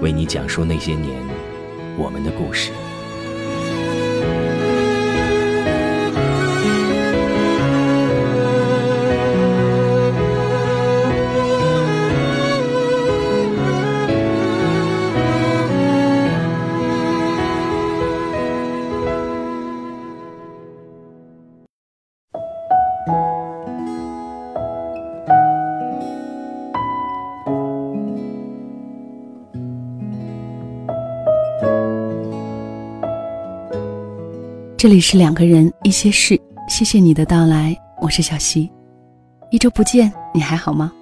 为你讲述那些年我们的故事。这里是两个人一些事，谢谢你的到来，我是小溪。一周不见，你还好吗？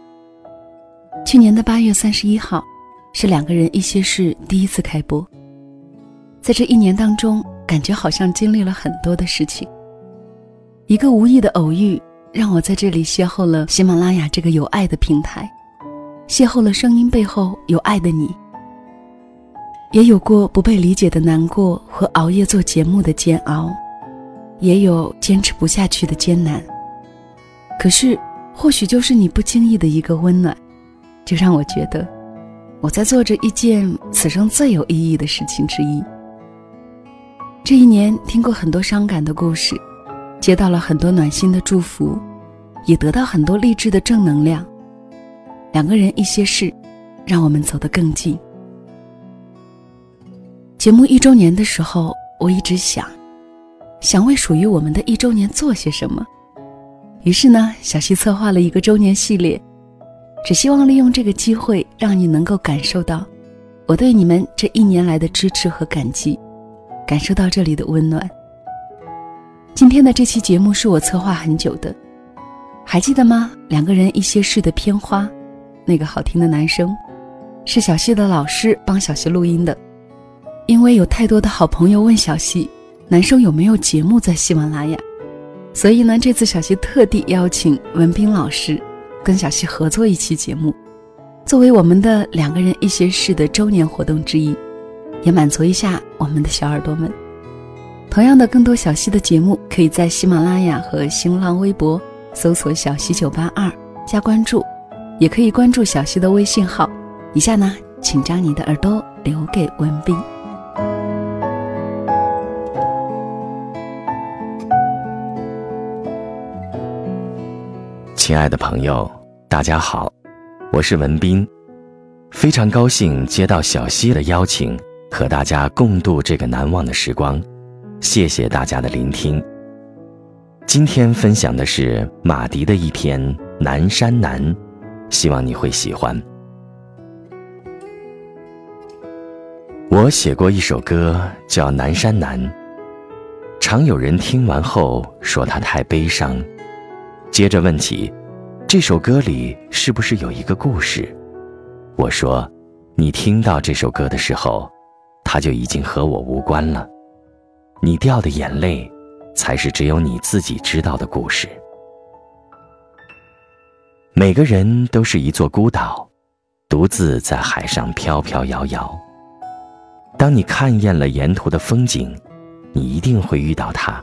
去年的八月三十一号，是两个人一些事第一次开播。在这一年当中，感觉好像经历了很多的事情。一个无意的偶遇，让我在这里邂逅了喜马拉雅这个有爱的平台，邂逅了声音背后有爱的你。也有过不被理解的难过和熬夜做节目的煎熬，也有坚持不下去的艰难。可是，或许就是你不经意的一个温暖，就让我觉得，我在做着一件此生最有意义的事情之一。这一年，听过很多伤感的故事，接到了很多暖心的祝福，也得到很多励志的正能量。两个人一些事，让我们走得更近。节目一周年的时候，我一直想，想为属于我们的一周年做些什么。于是呢，小溪策划了一个周年系列，只希望利用这个机会，让你能够感受到我对你们这一年来的支持和感激，感受到这里的温暖。今天的这期节目是我策划很久的，还记得吗？两个人一些事的片花，那个好听的男生，是小溪的老师帮小溪录音的。因为有太多的好朋友问小溪，男生有没有节目在喜马拉雅，所以呢，这次小溪特地邀请文斌老师，跟小溪合作一期节目，作为我们的两个人一些事的周年活动之一，也满足一下我们的小耳朵们。同样的，更多小溪的节目，可以在喜马拉雅和新浪微博搜索“小溪九八二”加关注，也可以关注小溪的微信号。以下呢，请将你的耳朵留给文斌。亲爱的朋友，大家好，我是文斌，非常高兴接到小溪的邀请，和大家共度这个难忘的时光。谢谢大家的聆听。今天分享的是马迪的一篇《南山南》，希望你会喜欢。我写过一首歌叫《南山南》，常有人听完后说它太悲伤。接着问起，这首歌里是不是有一个故事？我说，你听到这首歌的时候，它就已经和我无关了。你掉的眼泪，才是只有你自己知道的故事。每个人都是一座孤岛，独自在海上飘飘摇摇。当你看厌了沿途的风景，你一定会遇到他，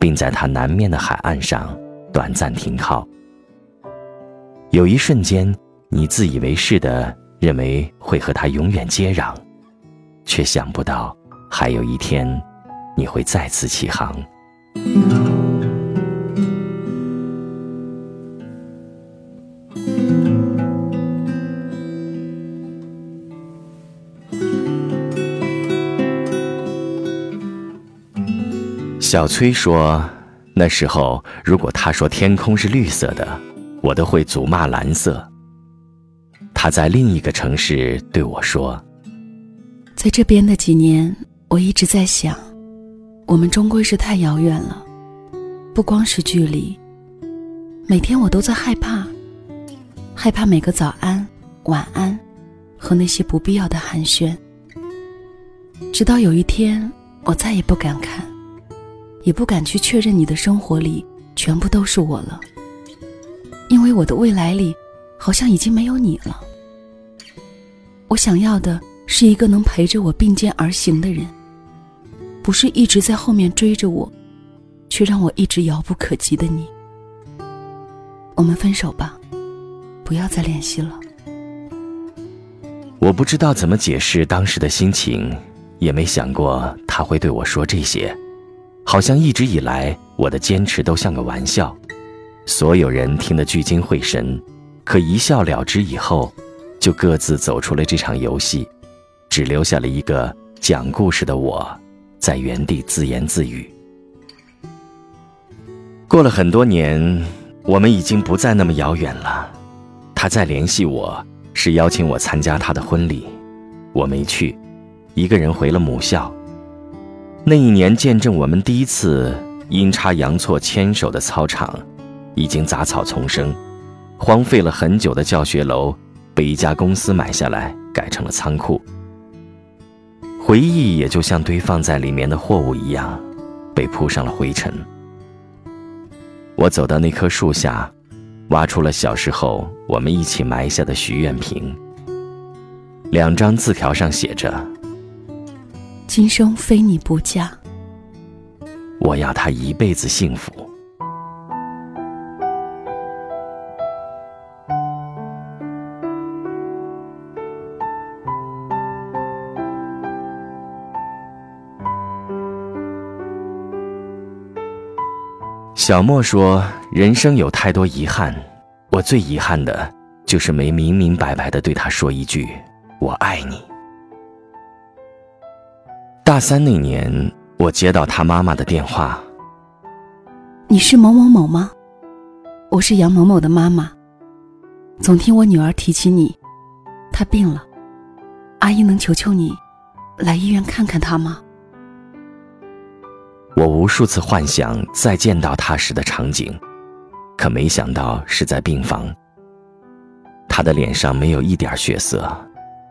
并在他南面的海岸上。短暂停靠。有一瞬间你自以为是的认为会和它永远接壤却想不到还有一天你会再次起航。小崔说那时候如果他说天空是绿色的，我都会祖骂蓝色。他在另一个城市对我说，在这边的几年，我一直在想，我们终归是太遥远了，不光是距离。每天我都在害怕，害怕每个早安、晚安和那些不必要的寒暄。直到有一天，我再也不敢看，也不敢去确认你的生活里全部都是我了，因为我的未来里好像已经没有你了。我想要的是一个能陪着我并肩而行的人，不是一直在后面追着我，却让我一直遥不可及的你。我们分手吧，不要再联系了。我不知道怎么解释当时的心情。也没想过他会对我说这些，好像一直以来我的坚持都像个玩笑，所有人听得聚精会神，可一笑了之以后，就各自走出了这场游戏，只留下了一个讲故事的我，在原地自言自语。过了很多年，我们已经不再那么遥远了。他再联系我是邀请我参加他的婚礼，我没去。一个人回了母校。那一年，见证我们第一次阴差阳错牵手的操场，已经杂草丛生，荒废了很久的教学楼被一家公司买下来，改成了仓库。回忆也就像堆放在里面的货物一样，被铺上了灰尘。我走到那棵树下，挖出了小时候我们一起埋下的许愿瓶。两张字条上写着。今生非你不嫁，我要他一辈子幸福。小莫说：“人生有太多遗憾，我最遗憾的就是没明明白白的对他说一句‘我爱你’。”大三那年，我接到他妈妈的电话。你是某某某吗？我是杨某某的妈妈。总听我女儿提起你，她病了，阿姨能求求你，来医院看看她吗？我无数次幻想再见到她时的场景，可没想到是在病房。她的脸上没有一点血色，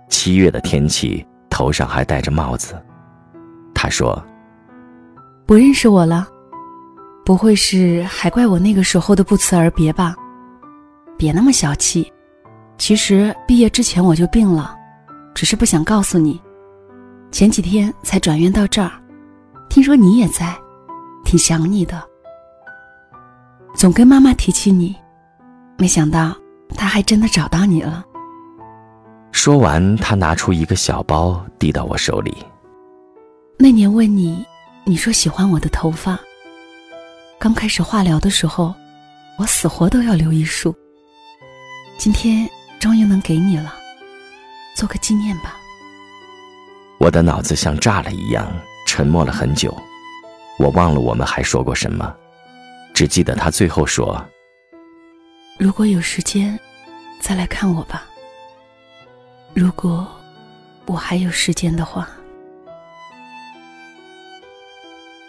七月的天气，头上还戴着帽子。他说：“不认识我了，不会是还怪我那个时候的不辞而别吧？别那么小气。其实毕业之前我就病了，只是不想告诉你。前几天才转院到这儿，听说你也在，挺想你的。总跟妈妈提起你，没想到她还真的找到你了。”说完，他拿出一个小包递到我手里。那年问你，你说喜欢我的头发。刚开始化疗的时候，我死活都要留一束。今天终于能给你了，做个纪念吧。我的脑子像炸了一样，沉默了很久。我忘了我们还说过什么，只记得他最后说：“如果有时间，再来看我吧。如果我还有时间的话。”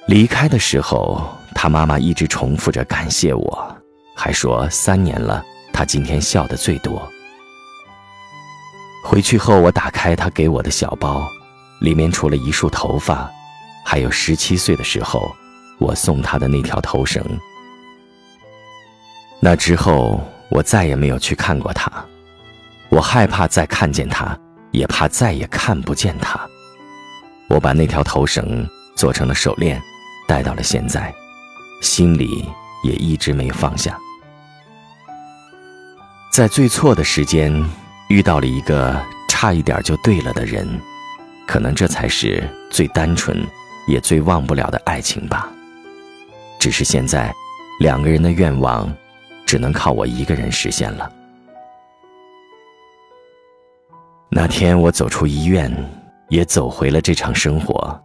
离开的时候，他妈妈一直重复着感谢我，还说三年了，他今天笑得最多。回去后，我打开他给我的小包，里面除了一束头发，还有十七岁的时候我送他的那条头绳。那之后，我再也没有去看过他，我害怕再看见他，也怕再也看不见他。我把那条头绳做成了手链。待到了现在，心里也一直没放下。在最错的时间遇到了一个差一点就对了的人，可能这才是最单纯也最忘不了的爱情吧。只是现在，两个人的愿望只能靠我一个人实现了。那天我走出医院，也走回了这场生活。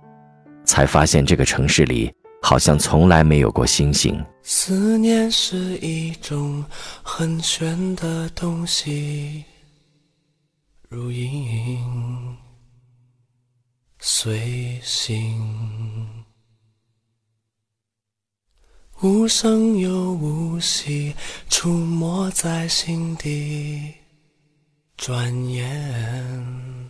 才发现这个城市里好像从来没有过星星。思念是一种很玄的东西，如影随形，无声又无息，出没在心底，转眼。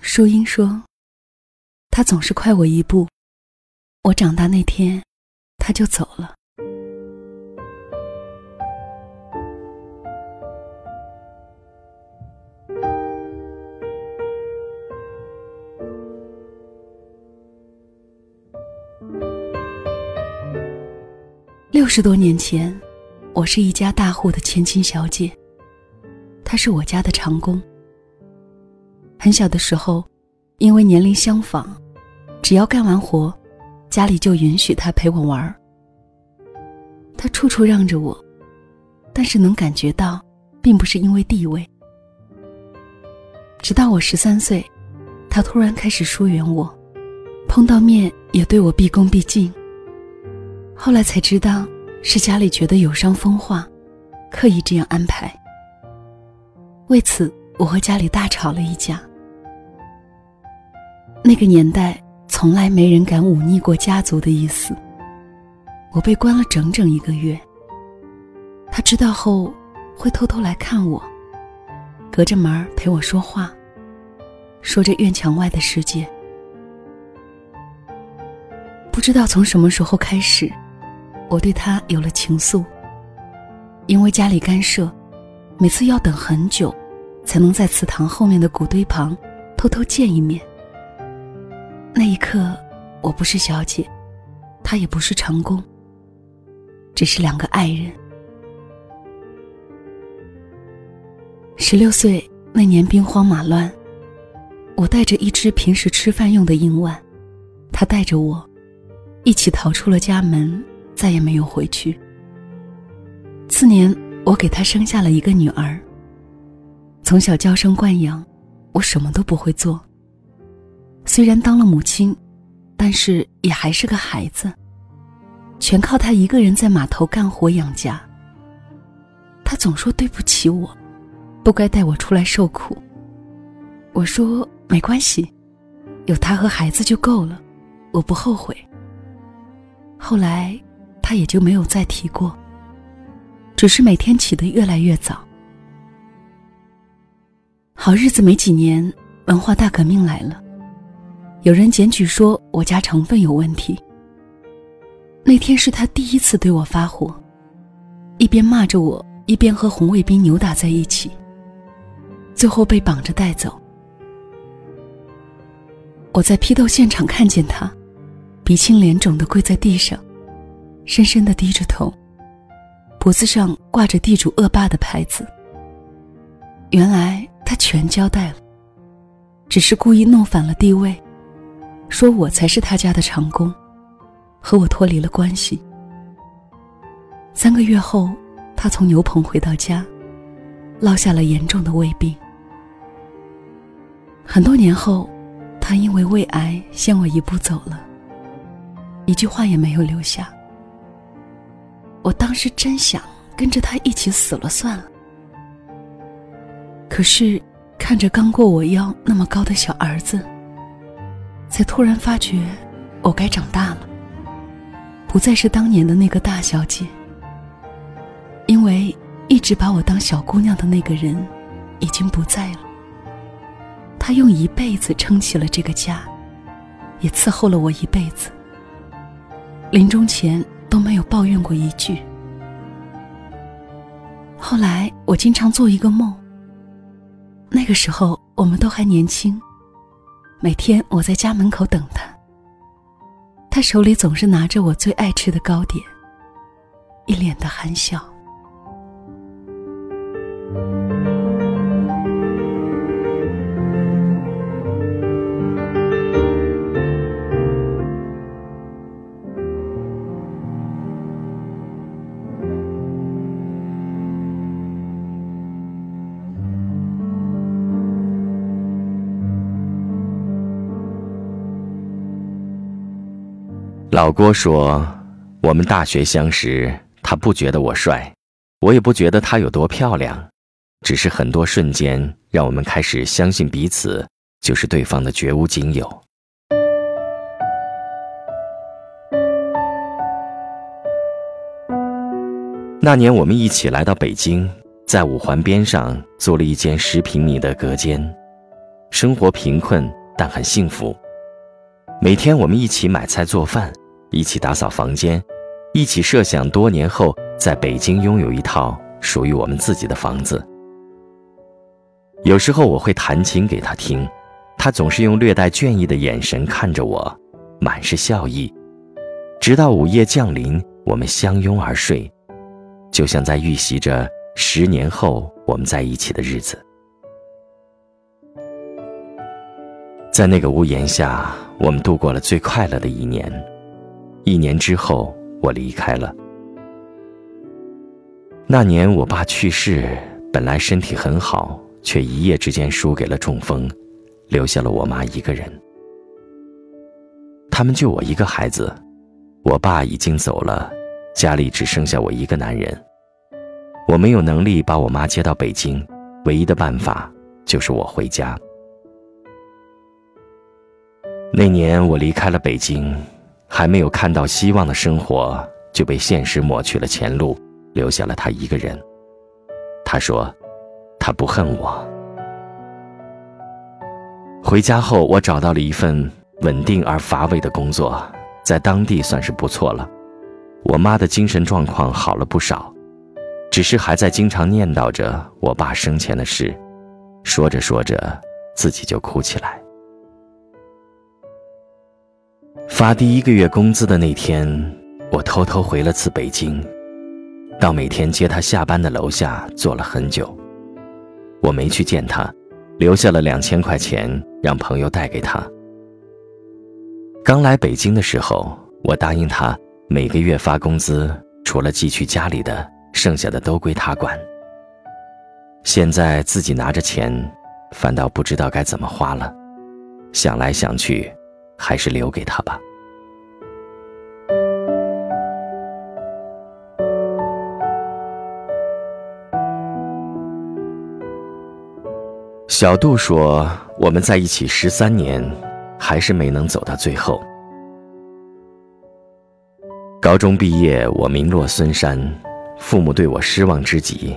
淑英说：“他总是快我一步。我长大那天，他就走了。”六十多年前，我是一家大户的千金小姐。他是我家的长工。很小的时候，因为年龄相仿，只要干完活，家里就允许他陪我玩儿。他处处让着我，但是能感觉到，并不是因为地位。直到我十三岁，他突然开始疏远我，碰到面也对我毕恭毕敬。后来才知道，是家里觉得有伤风化，刻意这样安排。为此，我和家里大吵了一架。那个年代，从来没人敢忤逆过家族的意思。我被关了整整一个月。他知道后，会偷偷来看我，隔着门陪我说话，说着院墙外的世界。不知道从什么时候开始，我对他有了情愫。因为家里干涉，每次要等很久。才能在祠堂后面的谷堆旁偷偷见一面。那一刻，我不是小姐，他也不是长工，只是两个爱人。十六岁那年兵荒马乱，我带着一只平时吃饭用的银碗，他带着我，一起逃出了家门，再也没有回去。次年，我给他生下了一个女儿。从小娇生惯养，我什么都不会做。虽然当了母亲，但是也还是个孩子。全靠他一个人在码头干活养家。他总说对不起我，不该带我出来受苦。我说没关系，有他和孩子就够了，我不后悔。后来，他也就没有再提过，只是每天起得越来越早。好日子没几年，文化大革命来了，有人检举说我家成分有问题。那天是他第一次对我发火，一边骂着我，一边和红卫兵扭打在一起，最后被绑着带走。我在批斗现场看见他，鼻青脸肿的跪在地上，深深的低着头，脖子上挂着地主恶霸的牌子。原来。他全交代了，只是故意弄反了地位，说我才是他家的长工，和我脱离了关系。三个月后，他从牛棚回到家，落下了严重的胃病。很多年后，他因为胃癌先我一步走了，一句话也没有留下。我当时真想跟着他一起死了算了。可是，看着刚过我腰那么高的小儿子，才突然发觉，我该长大了，不再是当年的那个大小姐。因为一直把我当小姑娘的那个人，已经不在了。他用一辈子撑起了这个家，也伺候了我一辈子。临终前都没有抱怨过一句。后来，我经常做一个梦。那个时候，我们都还年轻，每天我在家门口等他，他手里总是拿着我最爱吃的糕点，一脸的憨笑。老郭说：“我们大学相识，他不觉得我帅，我也不觉得他有多漂亮，只是很多瞬间让我们开始相信彼此就是对方的绝无仅有。”那年我们一起来到北京，在五环边上租了一间十平米的隔间，生活贫困但很幸福。每天我们一起买菜做饭。一起打扫房间，一起设想多年后在北京拥有一套属于我们自己的房子。有时候我会弹琴给他听，他总是用略带倦意的眼神看着我，满是笑意。直到午夜降临，我们相拥而睡，就像在预习着十年后我们在一起的日子。在那个屋檐下，我们度过了最快乐的一年。一年之后，我离开了。那年我爸去世，本来身体很好，却一夜之间输给了中风，留下了我妈一个人。他们就我一个孩子，我爸已经走了，家里只剩下我一个男人。我没有能力把我妈接到北京，唯一的办法就是我回家。那年我离开了北京。还没有看到希望的生活，就被现实抹去了前路，留下了他一个人。他说：“他不恨我。”回家后，我找到了一份稳定而乏味的工作，在当地算是不错了。我妈的精神状况好了不少，只是还在经常念叨着我爸生前的事，说着说着，自己就哭起来。发第一个月工资的那天，我偷偷回了次北京，到每天接他下班的楼下坐了很久。我没去见他，留下了两千块钱让朋友带给他。刚来北京的时候，我答应他每个月发工资，除了寄去家里的，剩下的都归他管。现在自己拿着钱，反倒不知道该怎么花了，想来想去。还是留给他吧。小杜说：“我们在一起十三年，还是没能走到最后。高中毕业，我名落孙山，父母对我失望之极，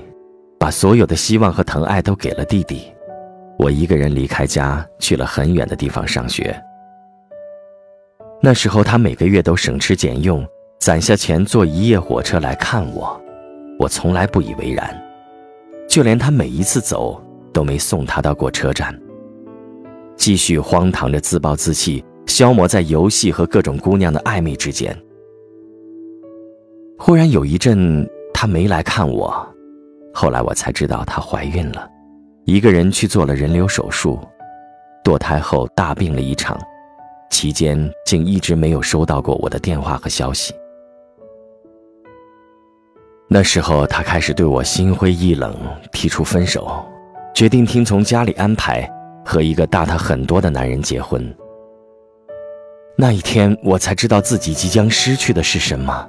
把所有的希望和疼爱都给了弟弟。我一个人离开家，去了很远的地方上学。”那时候他每个月都省吃俭用，攒下钱坐一夜火车来看我，我从来不以为然，就连他每一次走都没送他到过车站。继续荒唐着自暴自弃，消磨在游戏和各种姑娘的暧昧之间。忽然有一阵他没来看我，后来我才知道她怀孕了，一个人去做了人流手术，堕胎后大病了一场。期间竟一直没有收到过我的电话和消息。那时候，他开始对我心灰意冷，提出分手，决定听从家里安排，和一个大他很多的男人结婚。那一天，我才知道自己即将失去的是什么。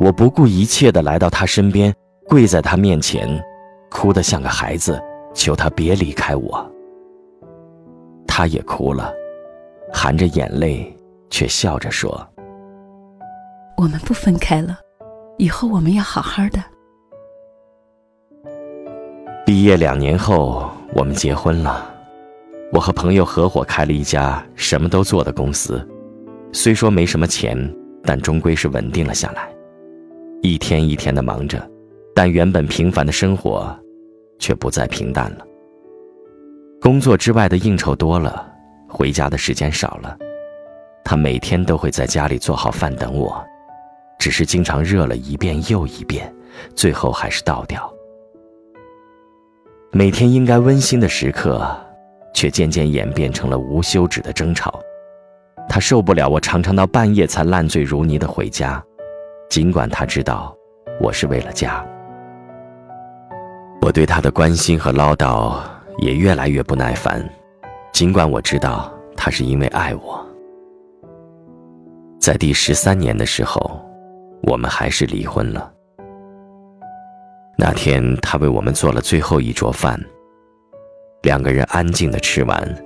我不顾一切的来到他身边，跪在他面前，哭得像个孩子，求他别离开我。他也哭了。含着眼泪，却笑着说：“我们不分开了，以后我们要好好的。”毕业两年后，我们结婚了。我和朋友合伙开了一家什么都做的公司，虽说没什么钱，但终归是稳定了下来。一天一天的忙着，但原本平凡的生活，却不再平淡了。工作之外的应酬多了，回家的时间少了。他每天都会在家里做好饭等我，只是经常热了一遍又一遍，最后还是倒掉。每天应该温馨的时刻，却渐渐演变成了无休止的争吵。他受不了我常常到半夜才烂醉如泥的回家，尽管他知道我是为了家。我对他的关心和唠叨也越来越不耐烦，尽管我知道他是因为爱我。在第十三年的时候，我们还是离婚了。那天，他为我们做了最后一桌饭，两个人安静的吃完，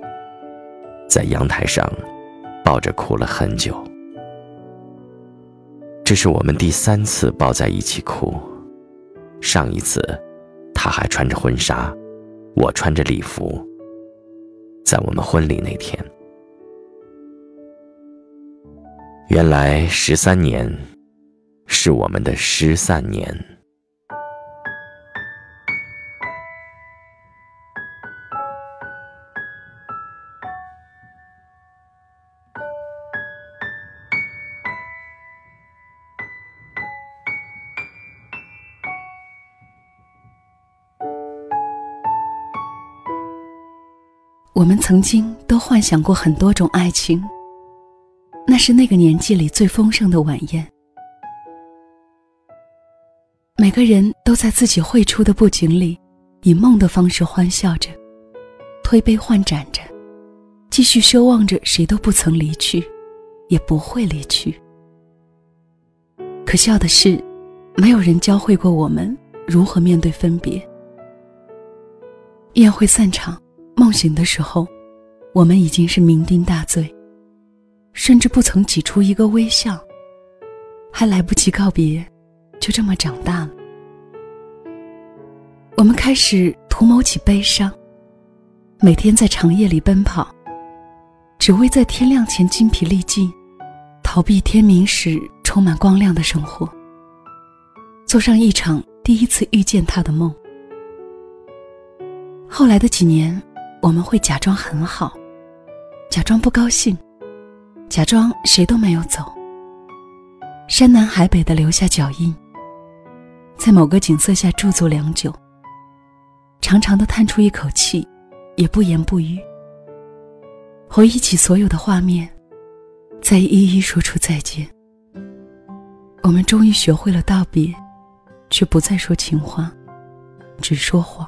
在阳台上抱着哭了很久。这是我们第三次抱在一起哭，上一次，他还穿着婚纱，我穿着礼服，在我们婚礼那天。原来十三年，是我们的失散年。我们曾经都幻想过很多种爱情。那是那个年纪里最丰盛的晚宴，每个人都在自己绘出的布景里，以梦的方式欢笑着，推杯换盏着，继续奢望着谁都不曾离去，也不会离去。可笑的是，没有人教会过我们如何面对分别。宴会散场，梦醒的时候，我们已经是酩酊大醉。甚至不曾挤出一个微笑，还来不及告别，就这么长大了。我们开始图谋起悲伤，每天在长夜里奔跑，只为在天亮前精疲力尽，逃避天明时充满光亮的生活，做上一场第一次遇见他的梦。后来的几年，我们会假装很好，假装不高兴。假装谁都没有走，山南海北的留下脚印，在某个景色下驻足良久，长长的叹出一口气，也不言不语。回忆起所有的画面，再一一说出再见。我们终于学会了道别，却不再说情话，只说谎。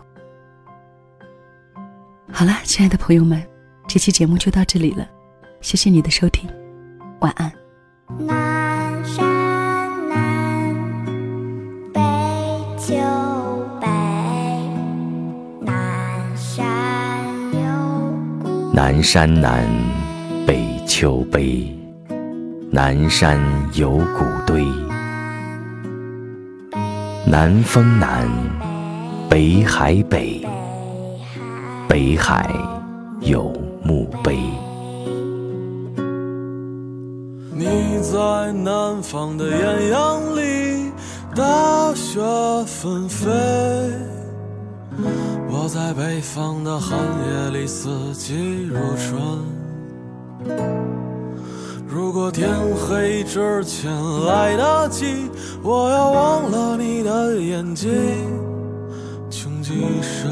好啦，亲爱的朋友们，这期节目就到这里了。谢谢你的收听，晚安。南山南北秋北，南山有南山南，北秋悲，南山有古堆。南风南，北海北，北海有墓碑。你在南方的艳阳里，大雪纷飞；我在北方的寒夜里，四季如春。如果天黑之前来得及，我要忘了你的眼睛，穷极一生